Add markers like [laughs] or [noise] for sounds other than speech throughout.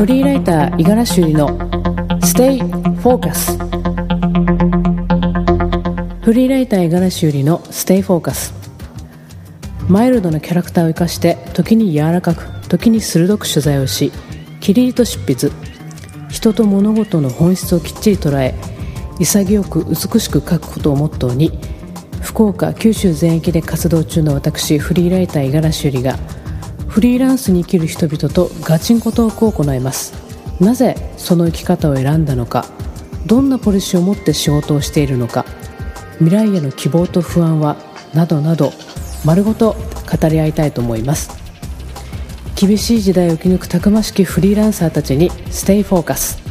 フリーライター五十嵐ゆりの Stay Focus フリーライター五十嵐ゆりの Stay Focus マイルドなキャラクターを生かして時に柔らかく時に鋭く取材をしキリリと執筆。人と物事の本質をきっちり捉え潔く美しく書くことをモットーに福岡九州全域で活動中の私フリーライター五十嵐ゆりがフリーランスに生きる人々とガチンコトークを行います。なぜその生き方を選んだのか。どんなポリシーを持って仕事をしているのか。未来への希望と不安は。などなど。丸ごと語り合いたいと思います。厳しい時代を生き抜くたくましきフリーランサーたちに stay focus。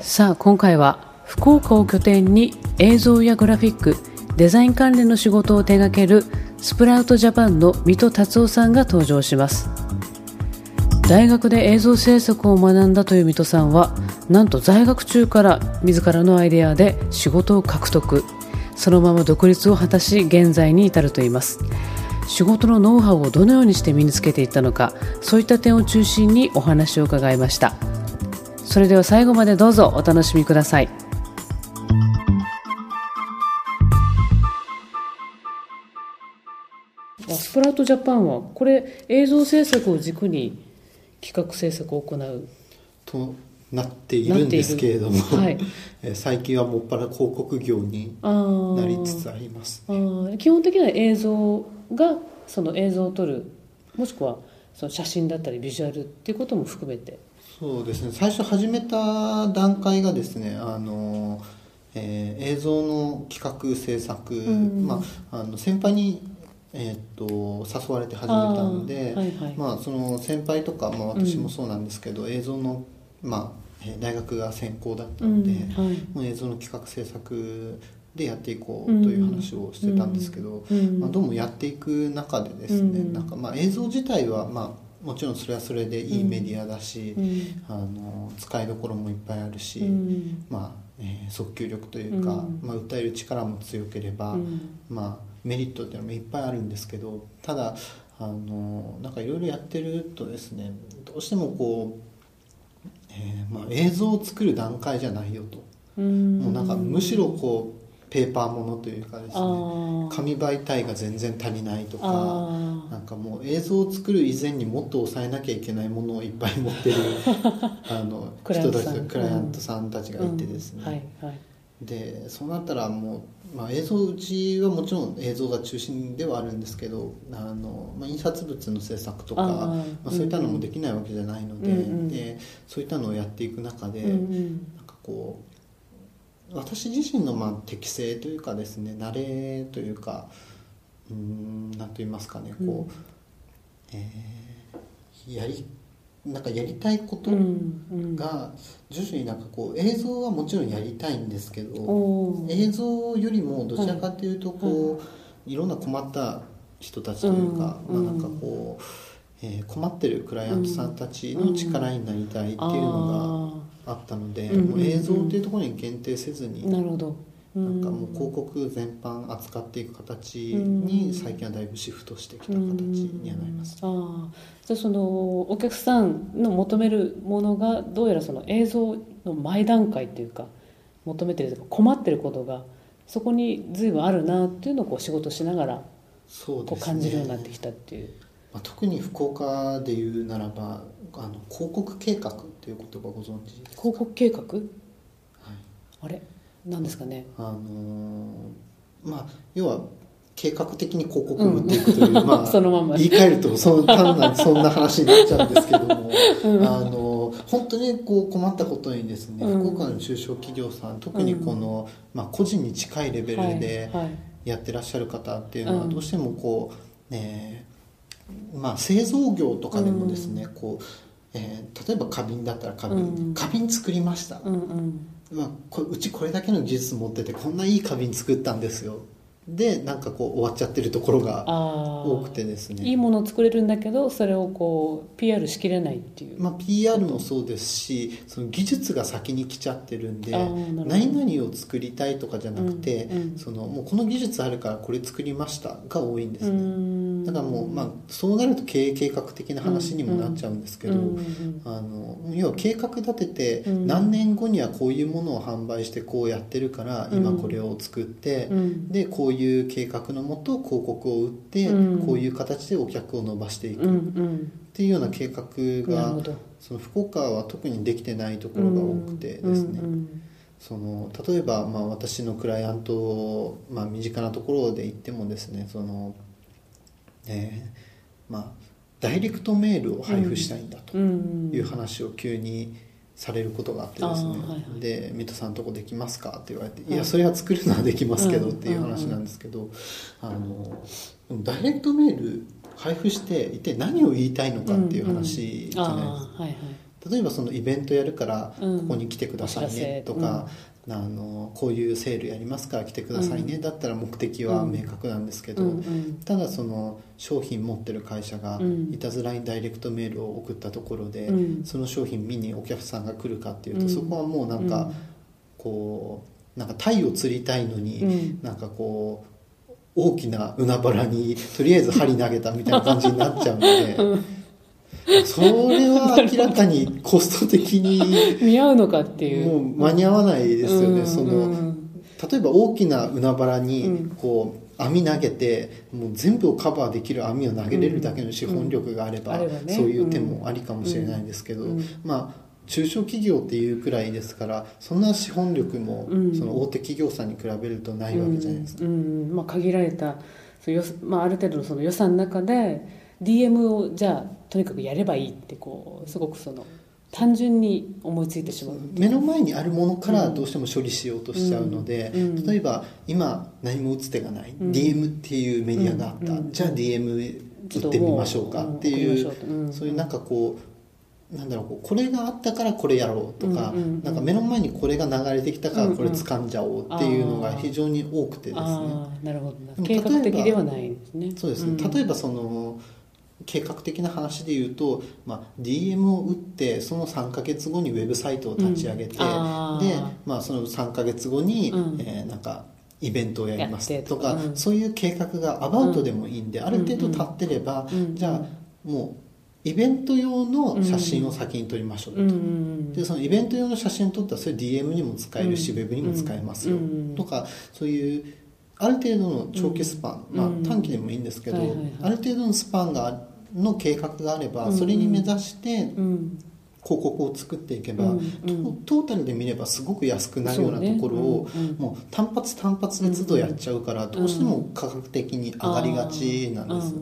さあ今回は福岡を拠点に映像やグラフィックデザイン関連の仕事を手掛けるスプラウトジャパンの水戸達夫さんが登場します。大学で映像制作を学んだという水戸さんはなんと在学中から自らのアイデアで仕事を獲得。そのまま独立を果たし現在に至るといいます。仕事のノウハウをどのようにして身につけていったのかそういった点を中心にお話を伺いました。それでは最後までどうぞお楽しみください。プラウトジャパンはこれ映像制作を軸に企画制作を行う。となっているんですけれども、はい、[laughs] 最近はもっぱら広告業になりつつあります。ね、基本的には映像がその映像を撮るもしくはその写真だったりビジュアルっていうことも含めて。そうですね。最初始めた段階がですねあの、えー、映像の企画制作、うん、まあ、あの先輩にえーと、誘われて始めたので、はいはい、まあ、その先輩とか、まあ、私もそうなんですけど、うん、映像の、まあ、大学が専攻だったので、うんはい、もう映像の企画制作でやっていこうという話をしてたんですけど、うん、まあ、どうもやっていく中でですね、なんかまあ映像自体は、まあ、もちろんそれはそれでいいメディアだし、あの使いどころもいっぱいあるし、まあえー、訴求力というか、まあ、訴える力も強ければ、まあメリットっていうのもいっぱいあるんですけどただあのなんかいろいろやってるとですねどうしてもこう、えーまあ、映像を作る段階じゃないよと。もうなんかむしろこうペーパーものというかですね紙媒体が全然足りないとかなんかもう映像を作る以前にもっと抑えなきゃいけないものをいっぱい持ってる [laughs] あの人たちクライアントさんたちがいてですね、うん。はいはいでそうなったらもう、まあ、映像うちはもちろん映像が中心ではあるんですけどあの、まあ、印刷物の制作とかまあ、そういったのもできないわけじゃないのでうんうん、でそういったのをやっていく中で、うんうん、なんかこう私自身のまあ適性というかですね慣れというかうん何と言いますかねこう、うん、えー、やりなんかやりたいことが徐々になんかこう映像はもちろんやりたいんですけど映像よりもどちらかというとこうい。ろんな困った人たちというかまあなんかこうえ困ってるクライアントさんたちの力になりたいっていうのがあったのでもう映像っていうところに限定せずに。なんかもう広告全般扱っていく形に最近はだいぶシフトしてきた形にはなります。あじゃあそのお客さんの求めるものがどうやらその映像の前段階っていうか求めてるとか困ってることがそこに随分あるなっていうのをこう仕事しながらこう感じるようになってきたっていう。まあ、特に福岡で言うならばあの広告計画っていう言葉ご存知ですか？広告計画、はい、あれ？なんですかね。あのー、まあ要は計画的に広告を売っていくという、うん、まあ [laughs] そのまま。言い換えるとそ単なるそんな話になっちゃうんですけども、[laughs] うん、あの本当にこう困ったことにですね、うん、福岡の中小企業さん特にこの、まあ、個人に近いレベルでやってらっしゃる方っていうのはどうしてもこう、ねまあ、製造業とかでもですね、こうえー、例えば花瓶だったら花瓶、花瓶作りました、うんうんまあ、こうちこれだけの技術持っててこんないい花瓶作ったんですよ。でなんかこう終わっちゃってるところが多くてですね。いいものを作れるんだけどそれをこう PR しきれないっていう。まあ PR もそうですしその技術が先に来ちゃってるんで何々を作りたいとかじゃなくて、うんうん、そのもうこの技術あるからこれ作りましたが多いんですね。だだからもう、まあ、そうなると経営計画的な話にもなっちゃうんですけど、あの要は計画立てて、何年後にはこういうものを販売してこうやってるから今これを作って、でこういう計画のもと広告を打って、うん。こういう形でお客を伸ばしていく。っうんうん。ていうような計画なるがほど。その福岡は特にできてないところが多くてですね、うんその例えば、まあ、私のクライアント、まあ、身近なところで言ってもですねその、えーまあ、ダイレクトメールを配布したいんだとうんうん。いう話を急にされることがあってですね、はいはい。で「水戸さんとこできますか?」って言われて「はい。いやそれは作るのはできますけど」うんっていう話なんですけど、あのダイレクトメール配布して一体何を言いたいのかっていう話じゃないですか。例えばそのイベントやるからうん。ここに来てくださいねとか、あのこういうセールやりますか？ら来てくださいね、うん。だったら目的は明確なんですけど、うんうん。ただその商品持ってる会社がうん。いたずらにダイレクトメールを送ったところで、うん。その商品見にお客さんが来るかっていうと、うん。そこはもうなんか、こうなんか鯛を釣りたいのに、うん。なんかこう大きな海原にとりあえず針投げたみたいな感じになっちゃうので。それは [laughs] 明らかにコスト的に [laughs] 見合うのかっていう。もう間に合わないですよね、うんその、うん。例えば大きな海原うにん。こう網投げてもう全部をカバーできる網を投げれるだけの資本力があれば,、そういう手もありかもしれないですけど、うん。まあ中小企業っていうくらいですからそんな資本力もうん。その大手企業さんに比べるとないわけじゃないですか。まあ、限られたそうよ、まあ、ある程度のその予算の中で DM をじゃあとにかくやればいいってこうすごくその単純に思いついてしまう目の前にあるものからどうしても処理しようとしちゃうので、うん。うん例えば今何も打つ手がない、うん。DM っていうメディアがあった、うん。うん。じゃあ DM 打ってみましょうかっていうそういうなんかこうなんだろうこれがあったからこれやろうとか、なんか目の前にこれが流れてきたからこれ掴んじゃおうっていうのが非常に多くてですね。なるほど計画的ではないんですね。そうですね、ん。例えばその計画的な話で言うと、まあ、DM を打ってその3か月後にウェブサイトを立ち上げて、うん。で、まあ、その3か月後に、うん。えーなんかイベントをやりますとかうん。そういう計画がアバウトでもいいんで、ある程度立ってれば、うん。じゃあもうイベント用の写真を先に撮りましょうと。うん。うん。でそのイベント用の写真を撮ったらそれ DM にも使えるし、うん。ウェブにも使えますよ、うん。とかそういうある程度の長期スパン、うん。まあうん、短期でもいいんですけど、ある程度のスパンがの計画があればうんそれに目指してうん。広告を作っていけば、トトータルで見ればすごく安くなるようなところを、もう単発単発で都度やっちゃうから、どうしても価格的に上がりがちなんです、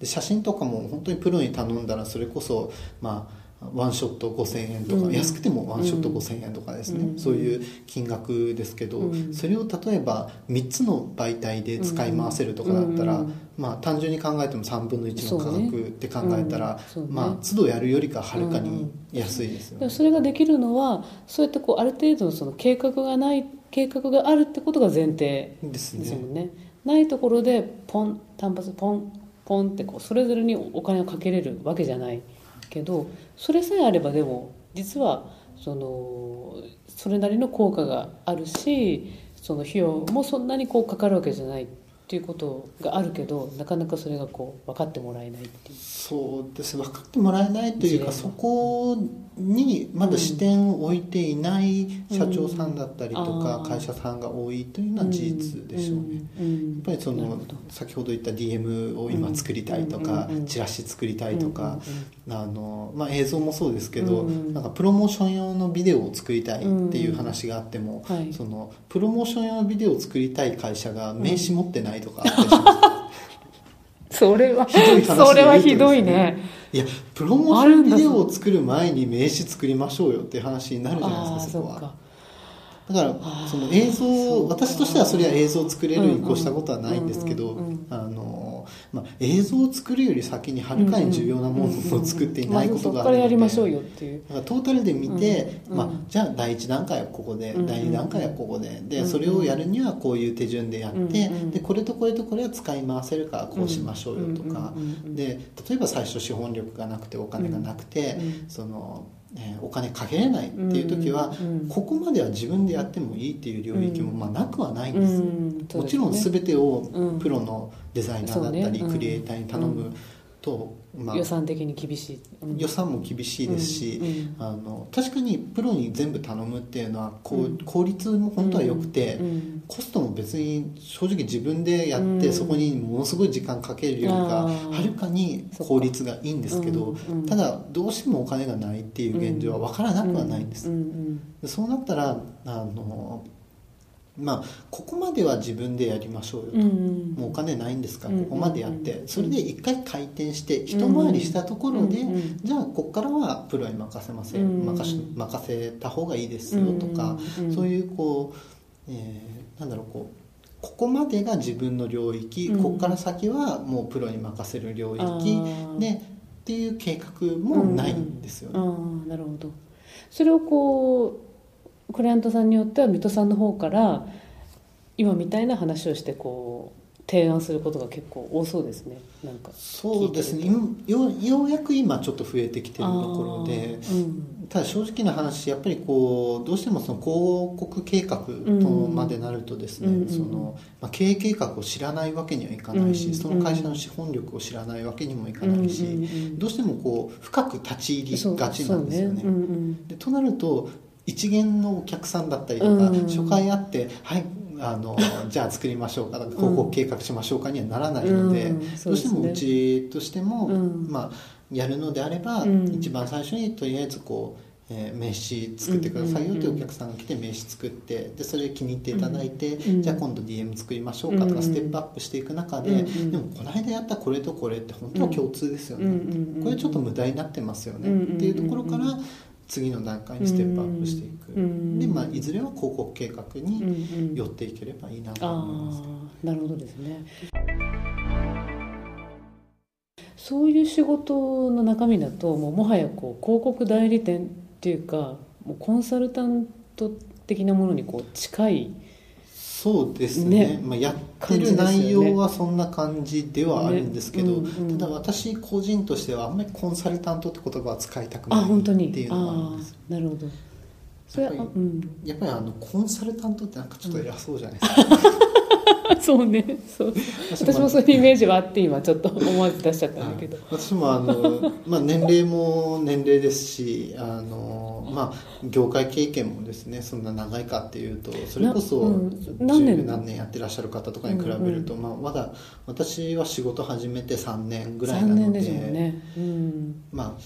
で写真とかも本当にプロに頼んだらそれこそまあワンショット5000円とか、うん。安くてもワンショット5000円とかですね、うん。そういう金額ですけど、うん。それを例えば3つの媒体で使い回せるとかだったら、うん。まあ、単純に考えても3分の1の価格って考えたら、ね。ね。まあ都度やるよりかはるかに安いですよね。それができるのはそうやってこうある程度のその計画がない計画があるってことが前提ですもね。んね。ないところでポン単発ポンポンってこうそれぞれにお金をかけれるわけじゃないけどそれさえあればでも実はそのそれなりの効果があるしその費用もそんなにこうかかるわけじゃないっていうことがあるけどなかなかそれがこう分かってもらえないっていう。そうです分かってもらえないというかそこにまだ視点を置いていない社長さんだったりとか会社さんが多いというのは事実でしょうね。やっぱりその先ほど言った DM を今作りたいとかチラシ作りたいとかうんあの、まあ、映像もそうですけどうんなんかプロモーション用のビデオを作りたいっていう話があってもはい。そのプロモーション用のビデオを作りたい会社が名刺持ってないとかあったりします [laughs] それはひどいそれはひどいね。いやプロモーションビデオを作る前に名刺作りましょうよっていう話になるじゃあないあですかそこはだからその映像私としてはそれは映像を作れるに越したことはないんですけどあの、まあ、映像を作るより先にはるかに重要なものを作っていないことがあるやりましょうよっていう。だからトータルで見て、うんまあ、じゃあ第1段階はここで、うん第2段階はここでで、うんそれをやるにはこういう手順でやって、うんでこれとこれとこれは使い回せるからこうしましょうよとか、で例えば最初資本力がなくてお金がなくて、うん。そのえーお金かけれないっていう時は、ここまでは自分でやってもいいっていう領域もまあなくはないんです、もちろん全てをうん。プロのデザイナーだったり、クリエイターに頼むと、まあ予、算的に厳しい、うん。予算も厳しいですし、うんあの確かにプロに全部頼むっていうのはこう、うん。効率も本当は良くて、うんコストも別に正直自分でやって、うん。そこにものすごい時間かけるよりかはるかに効率がいいんですけど、ただどうしてもお金がないっていう現状は分からなくはないんです、そうなったらあのまあここまでは自分でやりましょうよと、もうお金ないんですからうんここまでやって、うんそれで一回回転して一回りしたところで、じゃあここからはプロに任せませ、うん任し任せた方がいいですよとか、そういうこう、えーなんだろうこうここまでが自分の領域、うん。ここから先はもうプロに任せる領域でっていう計画もないんですよね。ああなるほど。それをこうクライアントさんによっては水戸さんの方から今みたいな話をしてこう提案することが結構多そうですね。なんかそうですね。よようやく今ちょっと増えてきてるところでうん。ただ正直な話やっぱりこうどうしてもその広告計画とまでなるとですね、うんうんそのまあ、経営計画を知らないわけにはいかないし、うんその会社の資本力を知らないわけにもいかないし、うんどうしてもこう深く立ち入りがちなんですよね。そうそううんうん。でとなると一元のお客さんだったりとか、うん。初回会って「はいあの [laughs] じゃあ作りましょうか」とか「広告計画しましょうか」にはならないので、うんどそううしてもうちとしても、うん。まあ、やるのであれば、うん。一番最初にとりあえずこう、えー名刺作ってくださいよってうんお客さんが来て名刺作ってでそれ気に入っていただいて、うんじゃあ今度 DM 作りましょうかとかうんステップアップしていく中で、うんでもこの間やったこれとこれって本当は共通ですよね、うんこれちょっと無駄になってますよね、っていうところから次の段階にステップアップしていく、うん。で、まあ、いずれは広告計画うんにうん。寄っていければいいなとあ思います、あなるほどですね。そういう仕事の中身だともうもはやこう広告代理店っていうかもうコンサルタント的なものにこう近いそうですね。ね。まあ、やってる内容はそんな感じではあるんですけど、ねうんうん。ただ私個人としてはあんまりコンサルタントって言葉は使いたくないっていうのがあるんあです。あなるほど。それはやっぱあうん。やっぱりあのコンサルタントってなんかちょっと偉そうじゃないですか、[laughs] [laughs] そうね。そう。私もそういうイメージはあって今ちょっと思わず出しちゃったんだけど。[laughs] 私もあの、[laughs] まあ、年齢も年齢ですしあの、まあ、業界経験もですねそんな長いかっていうとそれこそ十何年やってらっしゃる方とかに比べると、まあ、まだ私は仕事始めて3年ぐらい3なのでね。うん。まあ、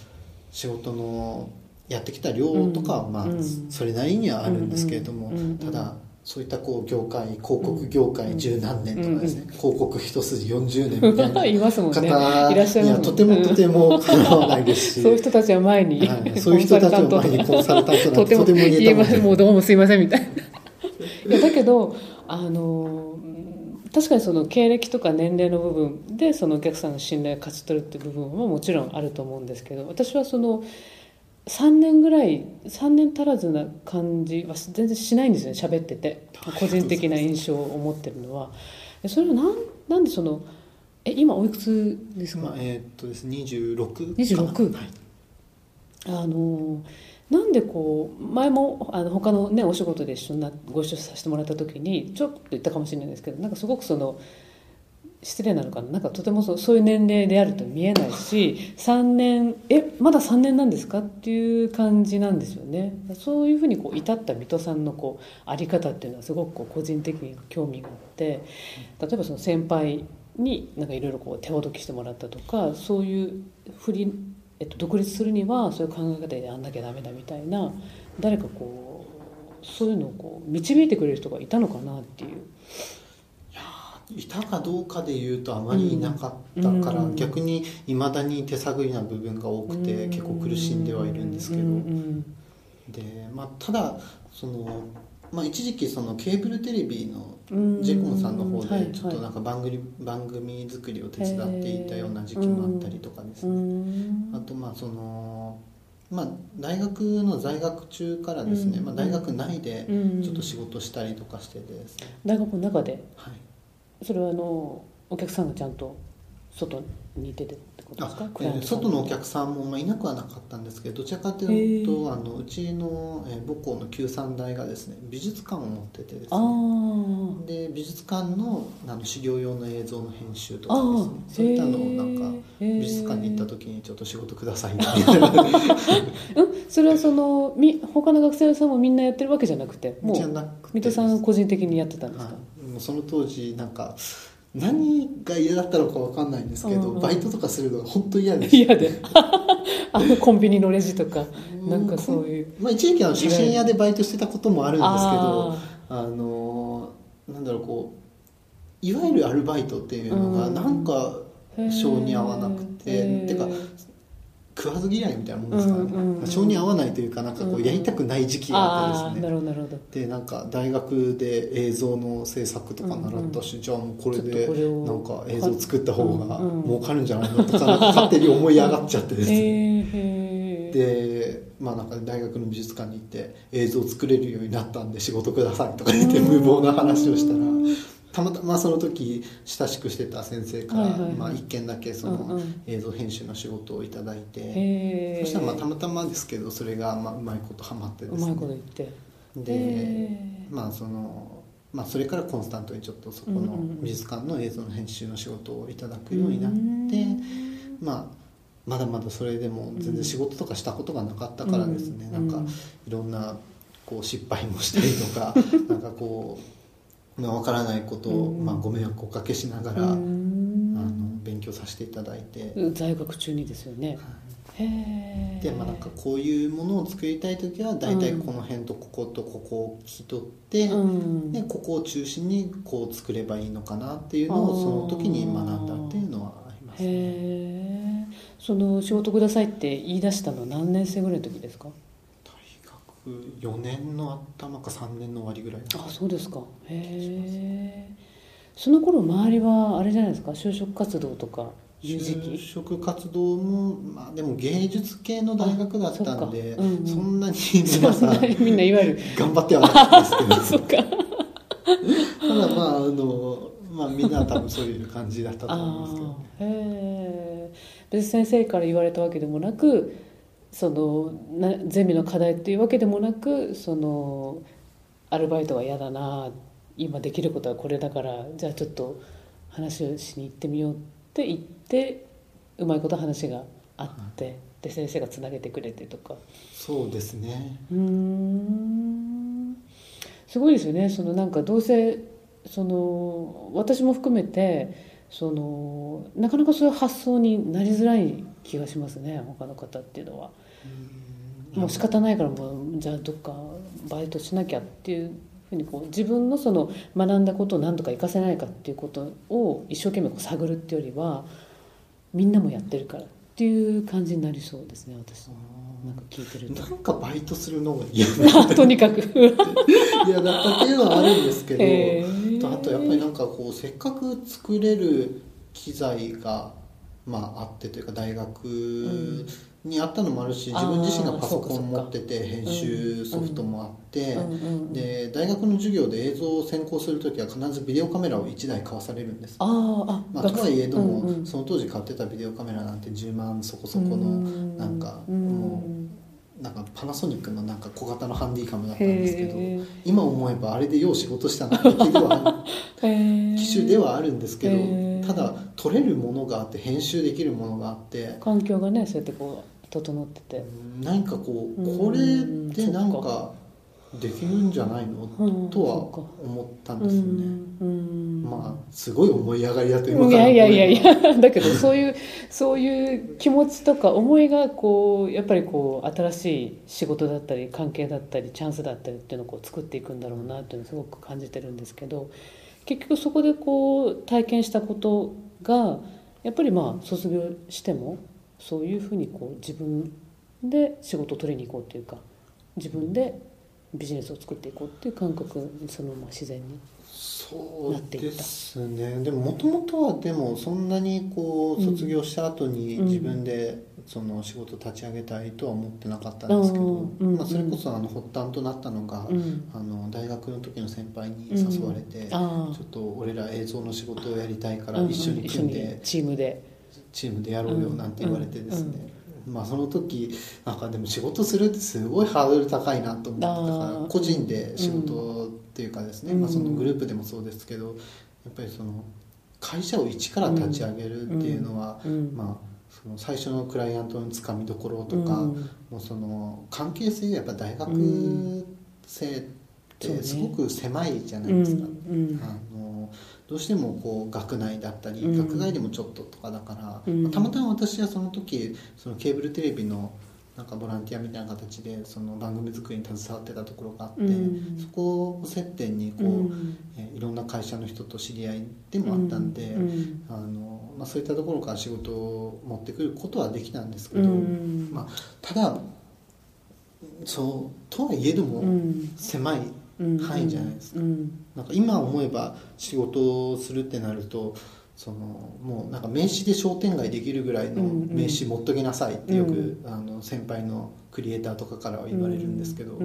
仕事のやってきた量とかは、まあうん。それなりにはあるんですけれども、ただそういったこう業界広告業界十何年とかですね、広告一筋40年みたいな [laughs] いますもん方ねいらっしゃいますもんにはとてもとてもかなわないですし。そういう人たちは前に、はいそういう人たちを前にコンサルタントなんてとてもとても言えまたもうどうもすいませんみたいないやだけどあのうん確かにその経歴とか年齢の部分でそのお客さんの信頼を勝ち取るっていう部分はもちろんあると思うんですけど私はその3年ぐらい3年足らずな感じは全然しないんですよね喋ってて。個人的な印象を持ってるのは。それはなんなんでそのえ今おいくつですか、まあ、えーっとですね26 26はい。あのなんでこう前もあの他のねお仕事で一緒になご一緒させてもらった時にちょっと言ったかもしれないですけどなんかすごくその失礼なのかな？なんかとてもそうそういう年齢であると見えないし3年えまだ3年なんですか？っていう感じなんですよね。そういうふうにこう至った水戸さんのこうあり方っていうのはすごくこう個人的に興味があって例えばその先輩になんかいろいろこう手ほどきしてもらったとかそういう振りえっと、独立するにはそういう考え方でやんなきゃダメだみたいな誰かこうそういうのをこう導いてくれる人がいたのかなっていう。いたかどうかで言うとあまりいなかったから、うん。逆にいまだに手探りな部分が多くて、うん。結構苦しんではいるんですけど、うんでまあ、ただその、まあ、一時期そのケーブルテレビのうん。ジェコンさんの方はいでちょっとなんか番組,、番組作りを手伝っていたような時期もあったりとかですうね、ん。あとまあその、まあ、大学の在学中からですね、うん。まあ、大学内でうん。ちょっと仕事したりとかしててですね、大学の中で？はいそれはあのお客さんがちゃんと外に出てってことですか？あクライアントさん外のお客さんも、まあ、いなくはなかったんですけどどちらかというへとー。あのうちの、えー母校の旧三大がですね美術館を持っててですあね。あで美術館のあの修行用の映像の編集とかですね。そういったのをなんか美術館に行った時にちょっと仕事くださいみたいな。[laughs] うん。それはそのみ他の学生さんもみんなやってるわけじゃなくてもう水戸さん個人的にやってたんですか、はい、もうその当時なんか何が嫌だったのかわかんないんですけど、うんうん。バイトとかするのが本当嫌で嫌で。あのコンビニのレジとかなんかそういう。まあ、一時期は写真屋でバイトしてたこともあるんですけどああのなんだろうこういわゆるアルバイトっていうのがうん。なんかー性に合わなくててか食わず嫌いみたいなもんですからね、うんうんうん。まあ性に合わないというかなんかこうんううん。やりたくない時期があってですね。るほどなるほど。でなんか大学で映像の制作とか習ったし、じゃあもうこれでなんか映像作った方がうんうん儲かるんじゃないのとかなんか勝手に思い上がっちゃって。ですへねーへー。でまあなんか大学の美術館に行って映像作れるようになったんで仕事くださいとか言って無謀な話をしたらたまたまその時親しくしてた先生から、まあ、一件だけその映像編集の仕事をいただいて、そしたらまあたまたまですけどそれがまあうまいことハマってですね。うまいこと言って。でまあそのまあそれからコンスタントにちょっとそこの美術館の映像の編集の仕事をいただくようになって、まあまだまだそれでも全然仕事とかしたことがなかったからですね、うんなんかいろんなこう失敗もしたりとか [laughs] なんかこう、まあ、分からないことを、うん。まあ、ご迷惑をおかけしながら、うあんの勉強させていただいて、在学中にですよね。はい。でまあなんかこういうものを作りたい時は大体この辺とこことここを切り取って、うん。でここを中心にこう作ればいいのかなっていうのをその時に学んだっていうのはあります、ね、その仕事くださいって言い出したのは何年生ぐらいの時ですか？4年の頭か3年の終わりぐらいあそうですか。へえその頃周りはあれじゃないですか？就職活動とか就期？職活動もまあでも芸術系の大学だったんであそうんうん。そんなに皆さん [laughs] みんないわゆる。頑張ってはなかったですけど。ただまああのまあみんなは多分そういう感じだったと思いますけど。ああへえ別に先生から言われたわけでもなくそのなゼミの課題っていうわけでもなくそのアルバイトは嫌だな今できることはこれだからじゃあちょっと話をしに行ってみようって言ってうまいこと話があって、で先生がつなげてくれてとか。そうですね。うーん。すごいですよね。そのなんかどうせその私も含めてそのなかなかそういう発想になりづらい気がしますね他の方っていうのは。もう仕方ないからもうじゃあどっかバイトしなきゃっていうふうにこう自分のその学んだことを何とか活かせないかっていうことを一生懸命こう探るっていうよりはみんなもやってるからっていう感じになりそうですね私なんか聞いてると。なんかバイトするのが嫌な [laughs] とにかく。[laughs] 嫌だったっていうのはあるんですけどへー。あとやっぱりなんかこうせっかく作れる機材がまああってというか大学にあったのもあるし、うん自分自身がパソコン持ってて編集ソフトもあって、で大学の授業で映像を専攻する時は必ずビデオカメラを1台買わされるんです。あまあ、とはいえども、その当時買ってたビデオカメラなんて10万そこそこのうんなんかうんもうなんかパナソニックのなんか小型のハンディカムだったんですけど今思えばあれでよう仕事したなって気ではへー。[laughs] 機種ではあるんですけどただ撮れるものがあって編集できるものがあって。環境がねそうやってこう整ってて。何かこううんこれでなんかできるんじゃないの？うんとは思ったんですよね。うんまあすごい思い上がりだと今いか。らやいやいやいや。[laughs] だけどそういうそういう気持ちとか思いがこうやっぱりこう新しい仕事だったり関係だったりチャンスだったりっていうのをこう作っていくんだろうなっていうのをすごく感じてるんですけど結局そこでこう体験したことがやっぱりまあ卒業してもそういうふうにこう自分で仕事を取りに行こうっていうか自分でビジネスを作っていこうっていう感覚にそのまま自然に。そうですね。でももともとはでもそんなにこう卒業した後にうん。自分でその仕事立ち上げたいとは思ってなかったんですけど、うん。まあ、それこそあの発端となったのが、うん。あの大学の時の先輩に誘われて、ちょっと俺ら映像の仕事をやりたいからうん。一緒に組んで、チームで。チームでやろうよなんて言われてですね、まあその時なんかでも仕事するってすごいハードル高いなと思ってたから個人で仕事っていうかですね、まあ、そのグループでもそうですけどやっぱりその会社を一から立ち上げるっていうのは、まあその最初のクライアントのつかみどころとか、もうその関係性がやっぱ大学生ってすごく狭いじゃないですか。どうしてもこう学内だったり、学外でもちょっととかだから、まあ、たまたま私はその時そのケーブルテレビのなんかボランティアみたいな形でその番組作りに携わってたところがあって、うん、そこを接点にこう、うん、えいろんな会社の人と知り合いでもあったんで、うん、あのまあ、そういったところから仕事を持ってくることはできたんですけど、まあ、ただそうとはいえども狭い範囲じゃないですか,、なんか今思えば仕事をするってなるとそのもうなんか名刺で商店街できるぐらいの名刺持っときなさいってよく、あの先輩のクリエイターとかからは言われるんですけど、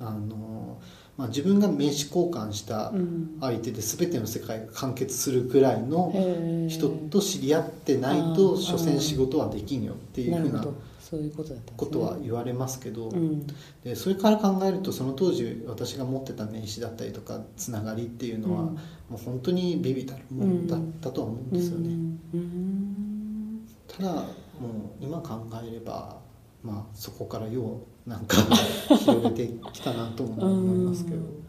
あのまあ、自分が名刺交換した相手で全ての世界が完結するぐらいの人と知り合ってないと所詮仕事はできんよっていうふうなことは言われますけど、うん、でそれから考えるとその当時私が持ってた名刺だったりとかつながりっていうのは、うん、もう本当にビビたるものだったとは思うんですよね、うん、ただもう今考えればまあそこからようなんか広げてきたなと思いますけど。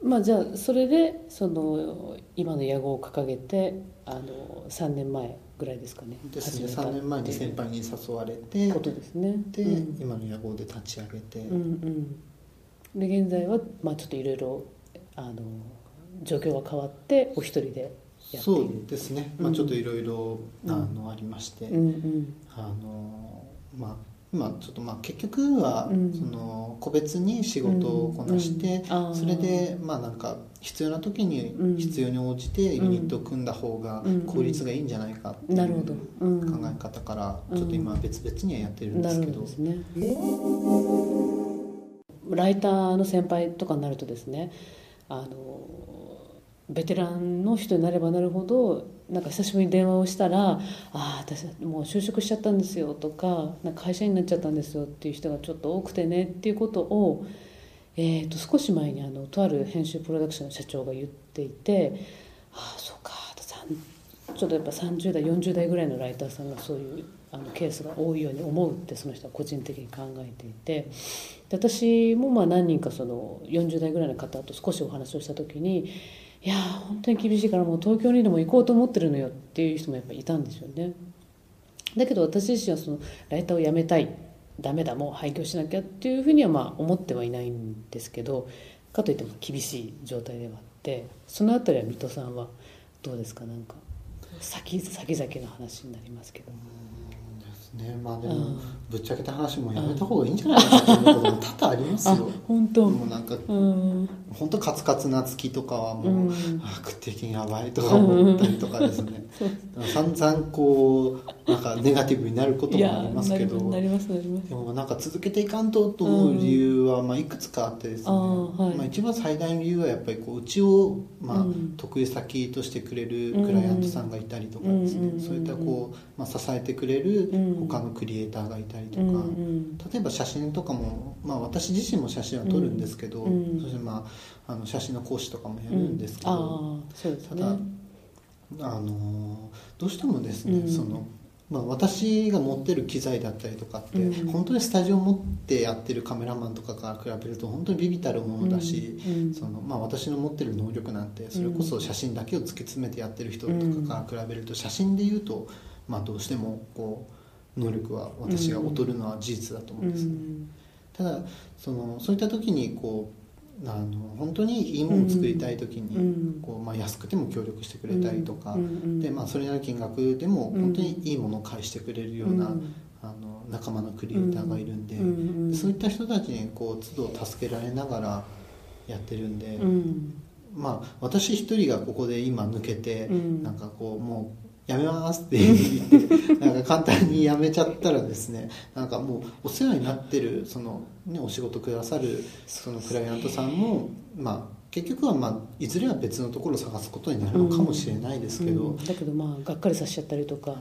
まあ、じゃあそれでその今の屋号を掲げてあの3年前ぐらいですかね。ですね。3年前に先輩に誘われてことですね。で、うん、今の屋号で立ち上げて、うんうん、で現在は、まあ、ちょっといろいろあの状況が変わってお一人でやってそうですね、まあ、ちょっといろいろありまして、うんうん、あのまあ今ちょっとまあ結局はその個別に仕事をこなして、それでまあなんか必要な時に必要に応じてユニットを組んだ方が効率がいいんじゃないかっていう考え方からちょっと今別々にはやってるんですけど。ライターの先輩とかになるとですねあのベテランの人になればなるほどなんか久しぶりに電話をしたら「ああ私もう就職しちゃったんですよ」とか「なんか会社員になっちゃったんですよ」っていう人がちょっと多くてねっていうことを、えー、と少し前にあのとある編集プロダクションの社長が言っていて「ああそうか」ちょっとやっぱ30代40代ぐらいのライターさんがそういうあのケースが多いように思うってその人は個人的に考えていて。私もまあ何人かその40代ぐらいの方と少しお話をした時にいや本当に厳しいからもう東京にでも行こうと思ってるのよっていう人もやっぱいたんですよねだけど私自身はそのライターを辞めたいダメだもう廃業しなきゃっていうふうにはまあ思ってはいないんですけどかといっても厳しい状態ではあってその辺りは水戸さんはどうですか？なんか先々の話になりますけど。ね。まあでもぶっちゃけた話もやめた方がいいんじゃないかと思うことも多々ありますよ。本当。もうなんか、うん、本当カツカツな月とかはもう、うん、悪的やばいとか思ったりとかですね、うん、散々こうなんかネガティブになることもありますけど。なりますなります。でもなんか続けていかんとと思う理由は、まあ、いくつかあってですね、はい、まあ、一番最大の理由はやっぱりこううちを、まあ得意先としてくれるクライアントさんがいたりとかですね、そういったこう、まあ、支えてくれる他のクリエイターがいたりとか、うんうん、例えば写真とかも、まあ、私自身も写真は撮るんですけど、うん、そして、まあ、あの写真の講師とかもやるんですけど、うん。ね、ただあのどうしてもですね、そのまあ、私が持ってる機材だったりとかって、うん、本当にスタジオ持ってやってるカメラマンとかから比べると本当にビビたるものだし、うん、そのまあ、私の持ってる能力なんてそれこそ写真だけを突き詰めてやってる人とかから比べると写真でいうと、まあ、どうしてもこう。能力は私が劣るのは事実だと思うんです。ね、ただそのそういった時にこうあの本当にいいものを作りたい時にこう、まあ、安くても協力してくれたりとか、でまあ、それなり金額でも本当にいいものを返してくれるような、あの仲間のクリエイターがいるんで、そういった人たちにこう都度助けられながらやってるんで、まあ私一人がここで今抜けて、なんかこうもうやめますって言ってなんか簡単にやめちゃったらですねなんかもうお世話になってるその、ね、お仕事くださるそのクライアントさんも、まあ、結局は、まあ、いずれは別のところを探すことになるのかもしれないですけど、うんだけどまあがっかりさせちゃったりとか。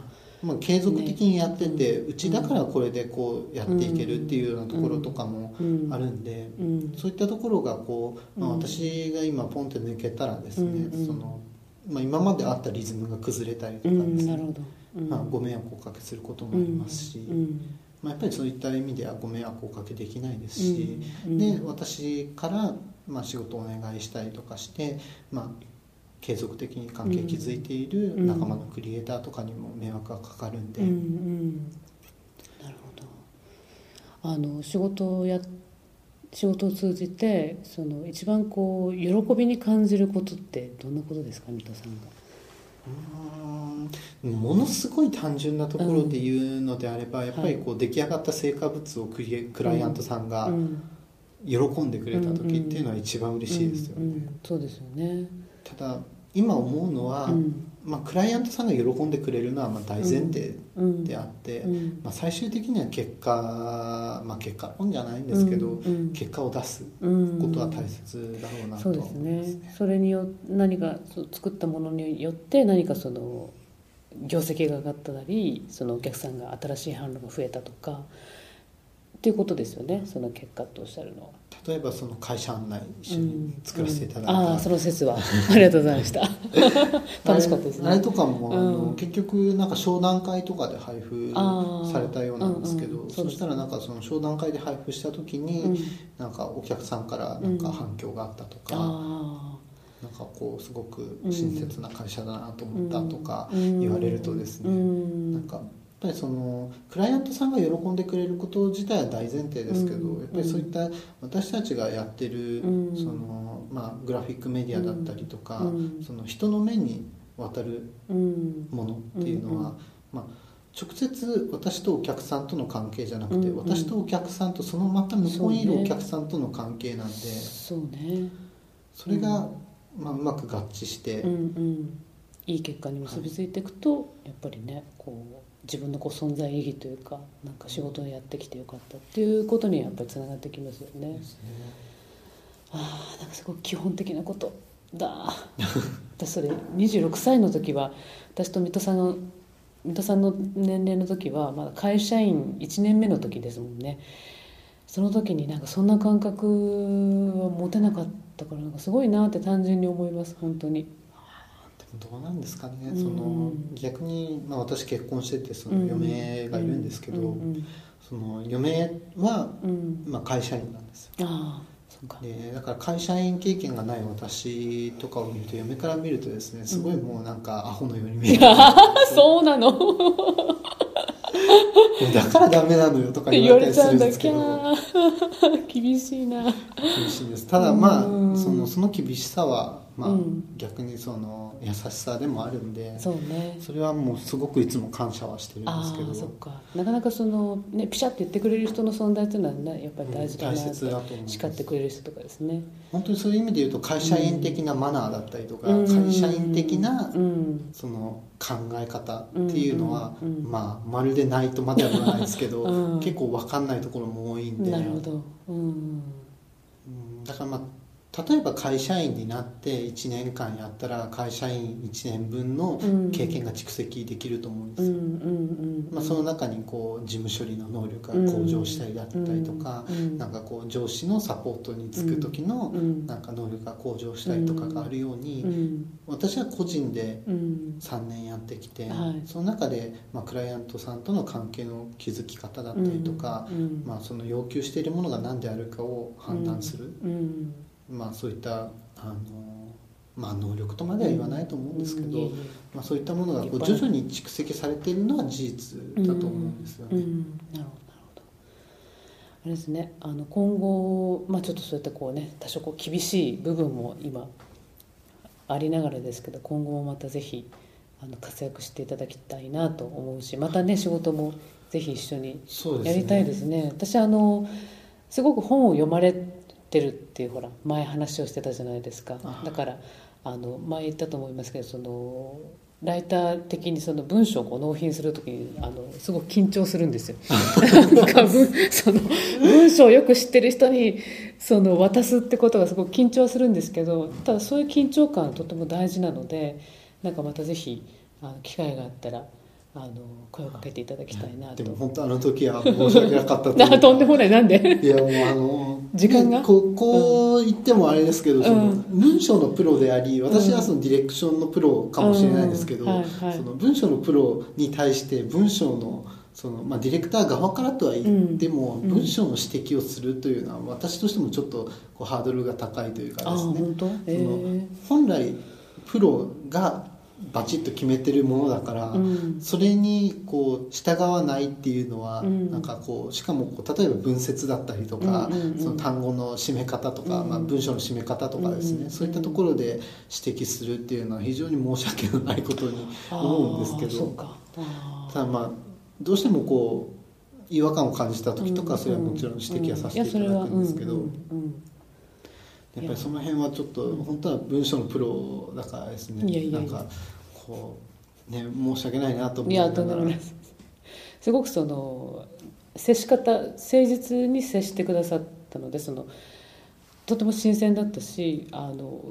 まあ、継続的にやってて、うちだからこれでこうやっていけるっていうようなところとかもあるんで、うん。そういったところがこう、まあ、うん。私が今ポンって抜けたらですね、うんうん。そのまあ、今まであったリズムが崩れたりとかうんですね、なるほど、うん。まあ、ご迷惑をおかけすることもありますし、うんまあ、やっぱりそういった意味ではご迷惑をおかけできないですし、うんで私から、まあ、仕事をお願いしたりとかして、まあ、継続的に関係築いているうん仲間のクリエイターとかにも迷惑がかかるんで、うんうん。なるほど。あの仕事をや仕事を通じてその一番こう喜びに感じることってどんなことですか三田さんが？うーん。ものすごい単純なところで言うのであれば、やっぱりこう出来上がった成果物をクリエクライアントさんがうん。喜んでくれた時っていうのは一番嬉しいですよね、うんうん。そうですよね。ただ今思うのは、うんまあ、クライアントさんが喜んでくれるのはまあ大前提うん。であって、うん。まあ、最終的には結果、まあ、結果論じゃないんですけど、うん。うん。結果を出すうん。ことは大切だろうなとはそうですね。それによ何か作ったものによって何かその業績が上がったりそのお客さんが新しい販路が増えたとかっていうことですよねその結果とおっしゃるのは。例えばその会社案内一緒に作らせていただいた、うん。ああその説は。[laughs] ありがとうございました。[laughs] 楽しかったですね。あれとかも、あのうん。結局なんか商談会とかで配布されたようなんですけど、うんうん。そしたらなんかその商談会で配布した時に、うん。なんかお客さんからなんか反響があったとか、あなんかこうすごく親切な会社だなと思ったとかうん。言われるとですね、うん。なんかぱりそのクライアントさんが喜んでくれること自体は大前提ですけど、うん。やっぱりそういった私たちがやってる、うん。そのまあ、グラフィックメディアだったりとか、うん。その人の目に渡るうん。ものっていうのは、うんまあ、直接私とお客さんとの関係じゃなくて、うんうん。私とお客さんとそのまた向こうにいるお客さんとの関係なんでそうね。それが、まあ、うまく合致して、うんうん。いい結果に結びついていくと、やっぱりねこう自分のこう存在意義というかなんか仕事をやってきてよかったっていうことにやっぱりつながってきますよね。ねああなんかすごい基本的なことだ。私それ26歳の時は私と水戸さんの水戸さんの年齢の時はまだ会社員1年目の時ですもんね。その時になんかそんな感覚は持てなかったからなんかすごいなって単純に思います本当にどうなんですかね、うん。その逆に、まあ、私結婚しててその嫁がいるんですけど、うんうんその嫁は、うん。まあ、会社員なんですよ。でだから会社員経験がない私とかを見ると嫁から見るとですねすごいもうなんかアホのように見える、[laughs] そうなの？[laughs] だからダメなのよとか言言わわれたりするんだですけど。[laughs] 厳しいな。厳しいです。ただまうん。あそのその厳しさは、まあうん。逆にその優しさでもあるんでそうね。それはもうすごくいつも感謝はしてるんですあけど。あそっか。なかなかそのねピシャって言ってくれる人の存在っていうのはねやっぱり大事だなうん大切だと思叱ってくれる人とかですね。本当にそういう意味で言うと会社員的なマナーだったりとか、うん。会社員的なうん。その考え方っていうのは、うん。うん。うん。まあまるでないとまでは言わないですけど、うん。結構分かんないところも多いんで。なるほど。うん。うん。だからまあ例えば会社員になって1年間やったら会社員1年分の経験が蓄積できると思うんですよ、うんうんうんまあ、その中にこう事務処理の能力が向上したりだったりとか、うんなんかこう上司のサポートに就く時のうんなんか能力が向上したりとかがあるように、うん。私は個人でうん。3年やってきて、はい。その中で、まあ、クライアントさんとの関係の築き方だったりとか、うんまあ、その要求しているものが何であるかを判断する、うんまあ、そういったあの、まあ、能力とまでは言わないと思うんですけど、まあ、そういったものがこう徐々に蓄積されているのは事実だと思うんですよね。なるほどなるほど。あれですねあの今後、まあ、ちょっとそういったこうね多少こう厳しい部分も今ありながらですけど今後もまたぜひあの活躍していただきたいなと思うしまたね仕事もぜひ一緒にやりたいですね。私あのすごく本を読まれてるっていうほら前話をしてたじゃないですか。あだからあの前言ったと思いますけどそのライター的にその文章を納品するときにあのすごく緊張するんですよ。[laughs] その文章をよく知ってる人にその渡すってことがすごく緊張するんですけどただそういう緊張感はとても大事なのでなんかまたぜひあの機会があったらあの声をかけていただきたいなと。でも本当あの時は申し訳なかったと [laughs] なとんでもない。なんで？いやもうあの時間が？ねここう言ってもあれですけど、そのうん。文章のプロであり私はそのディレクションのプロかもしれないですけど、うん。はいはい。その文章のプロに対して文章のその、まあ、ディレクター側からとは言っても、うん。文章の指摘をするというのは私としてもちょっとこうハードルが高いというかあですね。本当？えそのー本来プロがバチッと決めてるものだから、うん。それにこう従わないっていうのは、うん。なんかこうしかもこう例えば文節だったりとか、うんうんうん。その単語の締め方とか、うんまあ、文章の締め方とかですね、うんそういったところで指摘するっていうのは非常に申し訳のないことに思うんですけどただまあどうしてもこう違和感を感じた時とか、それはもちろん指摘はさせていただくんですけど。うんうんうんうんやっぱりその辺はちょっと本当は文章のプロだからですね。いやいやなんかこうね申し訳ないなと思いやとんでもないです。すごくその接し方誠実に接してくださったのでそのとても新鮮だったしあの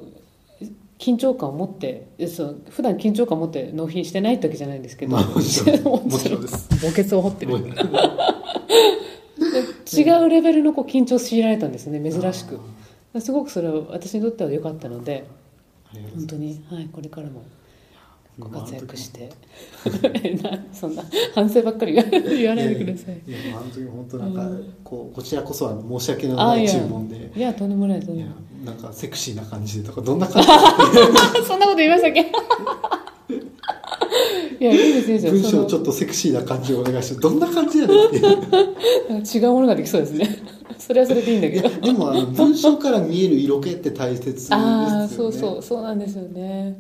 緊張感を持ってその普段緊張感を持って納品してないってわけじゃないんですけど、まあもちろん [laughs] ちろん。です。墓穴を掘ってる [laughs] 違うレベルのこう緊張を強いられたんですね珍しくすごくそれは私にとっては良かったので本当に、はい、これからもご活躍して。な [laughs] そんな反省ばっかり [laughs] 言わないでください。いやいやあの時本当なんか、うん。こうこちらこそあの申し訳のない注文で。いやとんでもないとんでもない。なんかセクシーな感じでとかどんな感じ [laughs] そんなこと言いましたっけ？いやいいですいいです文章ちょっっとセクシーな感じでお願いしてどんな感じやねんっ違うものができそうですねそれはそれでいいんだけど。でもあの [laughs] 文章から見える色気って大切ですよね。ああそうそうそうなんですよね。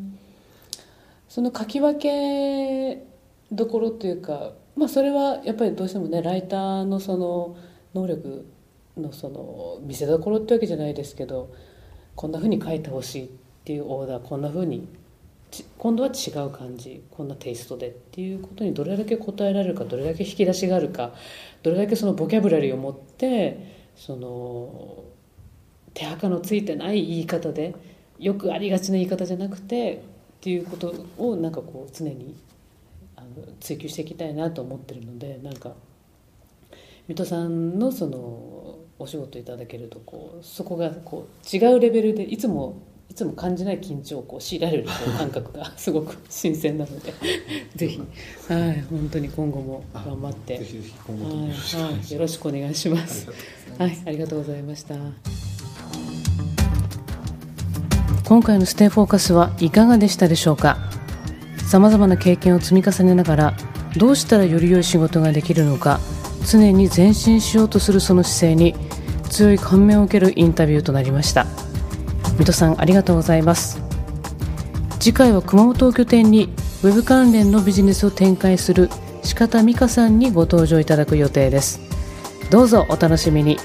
その書き分けどころというかまあそれはやっぱりどうしてもねライターのその能力のその見せどころってわけじゃないですけどこんなふうに書いてほしいっていうオーダーこんなふうにち今度は違う感じこんなテイストでっていうことにどれだけ答えられるかどれだけ引き出しがあるかどれだけそのボキャブラリーを持ってその手垢のついてない言い方でよくありがちな言い方じゃなくてっていうことをなんかこう常にあの追求していきたいなと思ってるのでなんか水戸さんのそのお仕事いただけるとこうそこがこう違うレベルでいつもいつも感じない緊張をこう強いられるこう感覚が [laughs] すごく新鮮なので [laughs] ぜひ、はい、本当に今後も頑張ってぜひぜひ今後ともよろしくお願いしますはい、ありがとうございました。今回のステイフォーカスはいかがでしたでしょうか？さまざまな経験を積み重ねながら、どうしたらより良い仕事ができるのか、常に前進しようとするその姿勢に強い感銘を受けるインタビューとなりました。水戸さんありがとうございます。次回は熊本を拠点にウェブ関連のビジネスを展開する鹿田美香さんにご登場いただく予定ですどうぞお楽しみに